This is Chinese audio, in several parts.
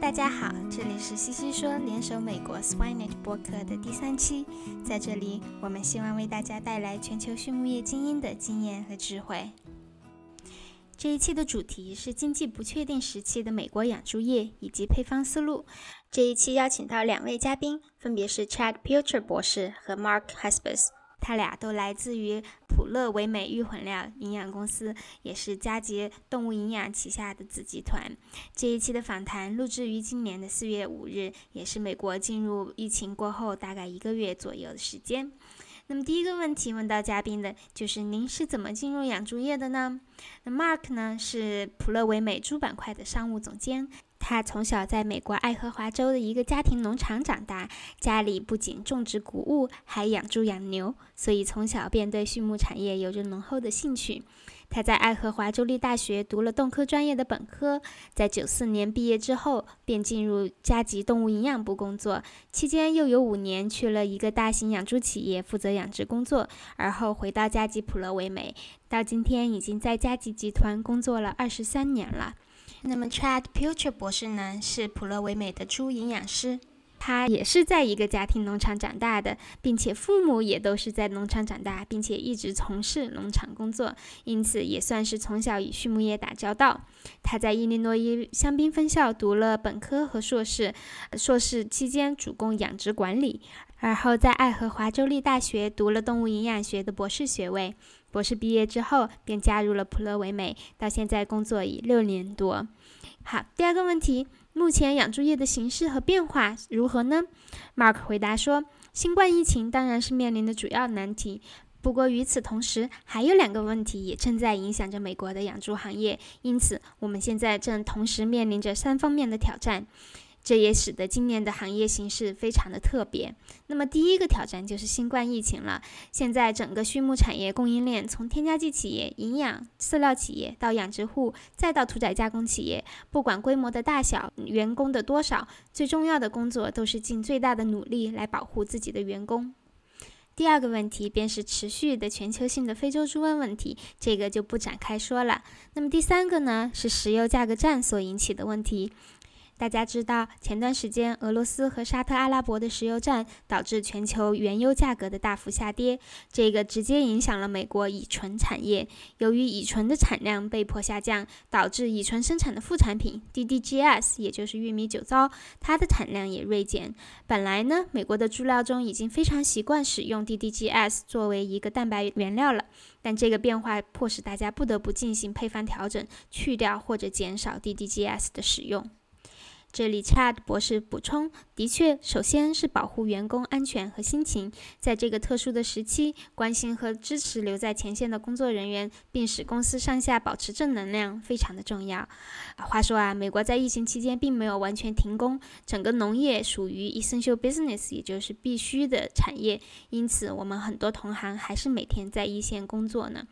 大家好，这里是西西说联手美国 Swinet 播客的第三期，在这里我们希望为大家带来全球畜牧业精英的经验和智慧。这一期的主题是经济不确定时期的美国养猪业以及配方思路。这一期邀请到两位嘉宾，分别是 Chad Pilcher 博士和 Mark Hesbus。他俩都来自于普乐维美育混料营养公司，也是佳洁动物营养旗下的子集团。这一期的访谈录制于今年的四月五日，也是美国进入疫情过后大概一个月左右的时间。那么第一个问题问到嘉宾的就是您是怎么进入养猪业的呢？那 Mark 呢是普乐维美猪板块的商务总监。他从小在美国爱荷华州的一个家庭农场长大，家里不仅种植谷物，还养猪养牛，所以从小便对畜牧产业有着浓厚的兴趣。他在爱荷华州立大学读了动科专业的本科，在九四年毕业之后便进入加吉动物营养部工作，期间又有五年去了一个大型养猪企业负责养殖工作，而后回到加吉普罗维美，到今天已经在加吉集团工作了二十三年了。那么，Chad Pilcher 博士呢，是普乐维美的猪营养师。他也是在一个家庭农场长大的，并且父母也都是在农场长大，并且一直从事农场工作，因此也算是从小与畜牧业打交道。他在伊利诺伊香槟分校读了本科和硕士，硕士期间主攻养殖管理，而后在爱荷华州立大学读了动物营养学的博士学位。博士毕业之后，便加入了普乐维美，到现在工作已六年多。好，第二个问题，目前养猪业的形势和变化如何呢？Mark 回答说，新冠疫情当然是面临的主要难题，不过与此同时，还有两个问题也正在影响着美国的养猪行业，因此我们现在正同时面临着三方面的挑战。这也使得今年的行业形势非常的特别。那么第一个挑战就是新冠疫情了。现在整个畜牧产业供应链，从添加剂企业、营养饲料企业到养殖户，再到屠宰加工企业，不管规模的大小、员工的多少，最重要的工作都是尽最大的努力来保护自己的员工。第二个问题便是持续的全球性的非洲猪瘟问题，这个就不展开说了。那么第三个呢，是石油价格战所引起的问题。大家知道，前段时间俄罗斯和沙特阿拉伯的石油战导致全球原油价格的大幅下跌，这个直接影响了美国乙醇产业。由于乙醇的产量被迫下降，导致乙醇生产的副产品 DDGS，也就是玉米酒糟，它的产量也锐减。本来呢，美国的猪料中已经非常习惯使用 DDGS 作为一个蛋白原料了，但这个变化迫使大家不得不进行配方调整，去掉或者减少 DDGS 的使用。这里，Chad 博士补充：的确，首先是保护员工安全和心情，在这个特殊的时期，关心和支持留在前线的工作人员，并使公司上下保持正能量，非常的重要。话说啊，美国在疫情期间并没有完全停工，整个农业属于 essential business，也就是必须的产业，因此我们很多同行还是每天在一线工作呢。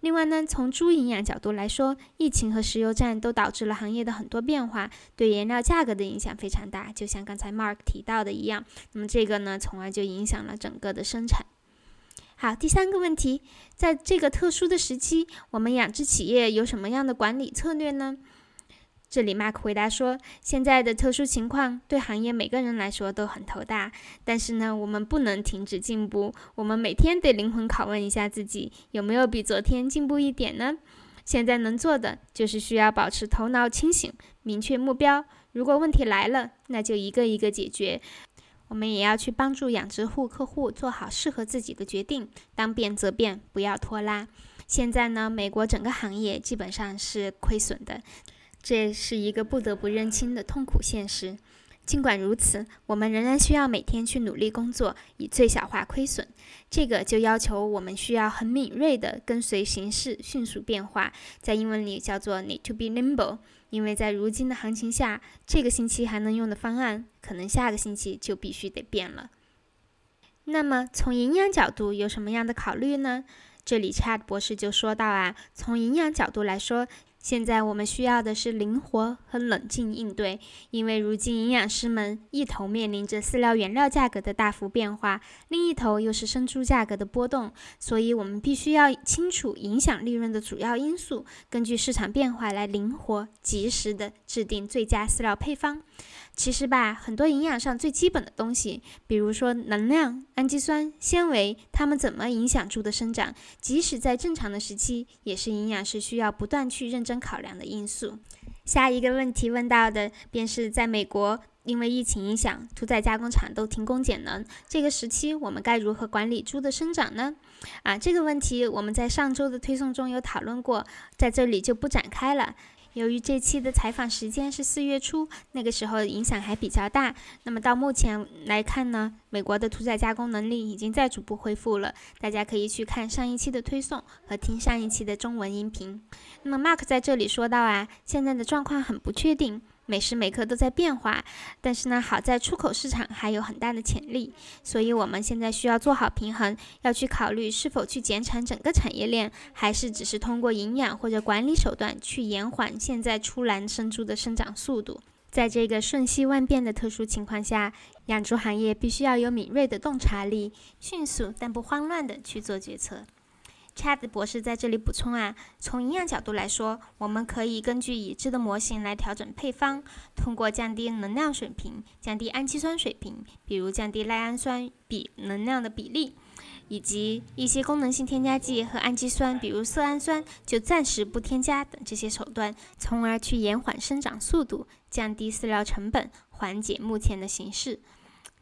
另外呢，从猪营养角度来说，疫情和石油战都导致了行业的很多变化，对原料价格的影响非常大。就像刚才 Mark 提到的一样，那么这个呢，从而就影响了整个的生产。好，第三个问题，在这个特殊的时期，我们养殖企业有什么样的管理策略呢？这里，Mark 回答说：“现在的特殊情况对行业每个人来说都很头大，但是呢，我们不能停止进步。我们每天得灵魂拷问一下自己，有没有比昨天进步一点呢？现在能做的就是需要保持头脑清醒，明确目标。如果问题来了，那就一个一个解决。我们也要去帮助养殖户客户做好适合自己的决定，当变则变，不要拖拉。现在呢，美国整个行业基本上是亏损的。”这是一个不得不认清的痛苦现实。尽管如此，我们仍然需要每天去努力工作，以最小化亏损。这个就要求我们需要很敏锐地跟随形势迅速变化，在英文里叫做 need to be nimble。因为在如今的行情下，这个星期还能用的方案，可能下个星期就必须得变了。那么，从营养角度有什么样的考虑呢？这里 Chad 博士就说到啊，从营养角度来说。现在我们需要的是灵活和冷静应对，因为如今营养师们一头面临着饲料原料价格的大幅变化，另一头又是生猪价格的波动，所以我们必须要清楚影响利润的主要因素，根据市场变化来灵活及时的制定最佳饲料配方。其实吧，很多营养上最基本的东西，比如说能量、氨基酸、纤维，它们怎么影响猪的生长，即使在正常的时期，也是营养师需要不断去认真考量的因素。下一个问题问到的便是在美国，因为疫情影响，屠宰加工厂都停工减能，这个时期我们该如何管理猪的生长呢？啊，这个问题我们在上周的推送中有讨论过，在这里就不展开了。由于这期的采访时间是四月初，那个时候影响还比较大。那么到目前来看呢，美国的屠宰加工能力已经在逐步恢复了。大家可以去看上一期的推送和听上一期的中文音频。那么 Mark 在这里说到啊，现在的状况很不确定。每时每刻都在变化，但是呢，好在出口市场还有很大的潜力，所以我们现在需要做好平衡，要去考虑是否去减产整个产业链，还是只是通过营养或者管理手段去延缓现在出栏生猪的生长速度。在这个瞬息万变的特殊情况下，养猪行业必须要有敏锐的洞察力，迅速但不慌乱地去做决策。Chad 博士在这里补充啊，从营养角度来说，我们可以根据已知的模型来调整配方，通过降低能量水平、降低氨基酸水平，比如降低赖氨酸比能量的比例，以及一些功能性添加剂和氨基酸，比如色氨酸，就暂时不添加等这些手段，从而去延缓生长速度，降低饲料成本，缓解目前的形势。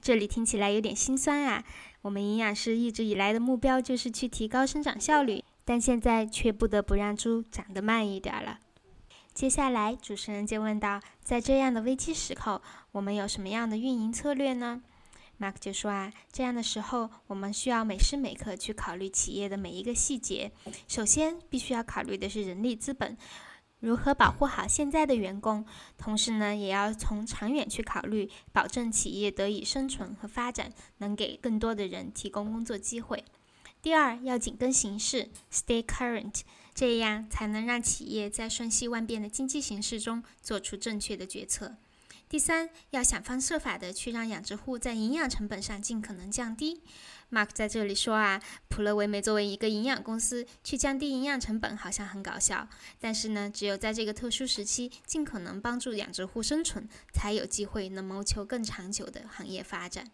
这里听起来有点心酸啊。我们营养师一直以来的目标就是去提高生长效率，但现在却不得不让猪长得慢一点了。接下来，主持人就问到：在这样的危机时刻，我们有什么样的运营策略呢？Mark 就说啊，这样的时候，我们需要每时每刻去考虑企业的每一个细节。首先，必须要考虑的是人力资本。如何保护好现在的员工，同时呢，也要从长远去考虑，保证企业得以生存和发展，能给更多的人提供工作机会。第二，要紧跟形势，stay current，这样才能让企业在瞬息万变的经济形势中做出正确的决策。第三，要想方设法的去让养殖户在营养成本上尽可能降低。Mark 在这里说啊，普乐维美作为一个营养公司，去降低营养成本好像很搞笑，但是呢，只有在这个特殊时期，尽可能帮助养殖户生存，才有机会能谋求更长久的行业发展。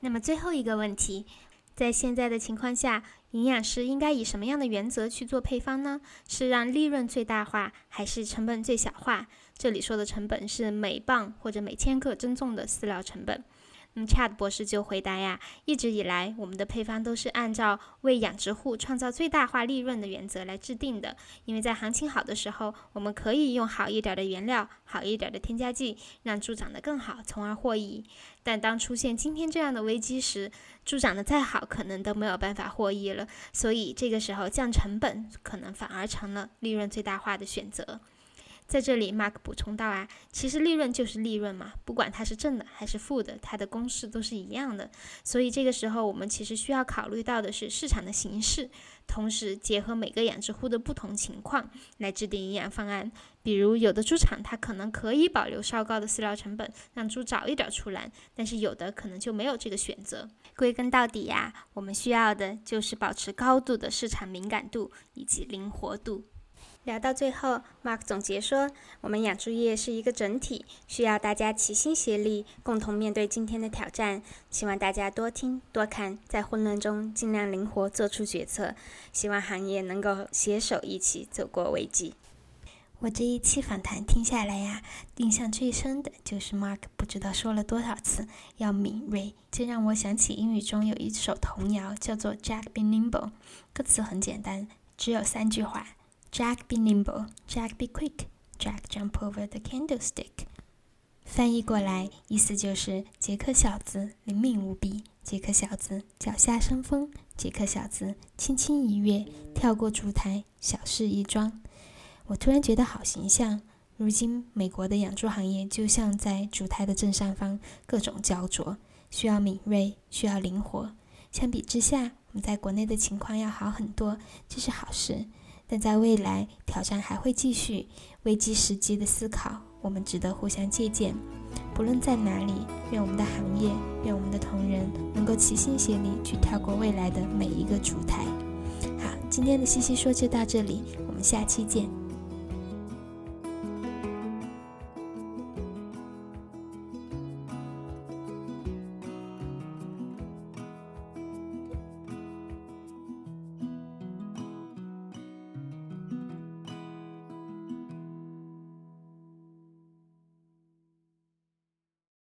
那么最后一个问题，在现在的情况下，营养师应该以什么样的原则去做配方呢？是让利润最大化，还是成本最小化？这里说的成本是每磅或者每千克增重的饲料成本。那么 Chad 博士就回答呀，一直以来我们的配方都是按照为养殖户创造最大化利润的原则来制定的。因为在行情好的时候，我们可以用好一点的原料、好一点的添加剂，让猪长得更好，从而获益。但当出现今天这样的危机时，猪长得再好，可能都没有办法获益了。所以这个时候降成本，可能反而成了利润最大化的选择。在这里，Mark 补充到啊，其实利润就是利润嘛，不管它是正的还是负的，它的公式都是一样的。所以这个时候，我们其实需要考虑到的是市场的形势，同时结合每个养殖户的不同情况来制定营养方案。比如，有的猪场它可能可以保留稍高的饲料成本，让猪早一点出栏，但是有的可能就没有这个选择。归根到底呀，我们需要的就是保持高度的市场敏感度以及灵活度。聊到最后，Mark 总结说：“我们养猪业是一个整体，需要大家齐心协力，共同面对今天的挑战。希望大家多听多看，在混乱中尽量灵活做出决策。希望行业能够携手一起走过危机。”我这一期访谈听下来呀，印象最深的就是 Mark 不知道说了多少次要敏锐，这让我想起英语中有一首童谣，叫做 Jack be nimble，歌词很简单，只有三句话。Jack be nimble, Jack be quick, Jack jump over the candlestick。翻译过来，意思就是杰克小子灵敏无比，杰克小子脚下生风，杰克小子轻轻一跃跳过烛台，小事一桩。我突然觉得好形象。如今美国的养猪行业就像在烛台的正上方，各种焦灼，需要敏锐，需要灵活。相比之下，我们在国内的情况要好很多，这是好事。但在未来，挑战还会继续，危机时机的思考，我们值得互相借鉴。不论在哪里，愿我们的行业，愿我们的同仁能够齐心协力，去跳过未来的每一个烛台。好，今天的西西说就到这里，我们下期见。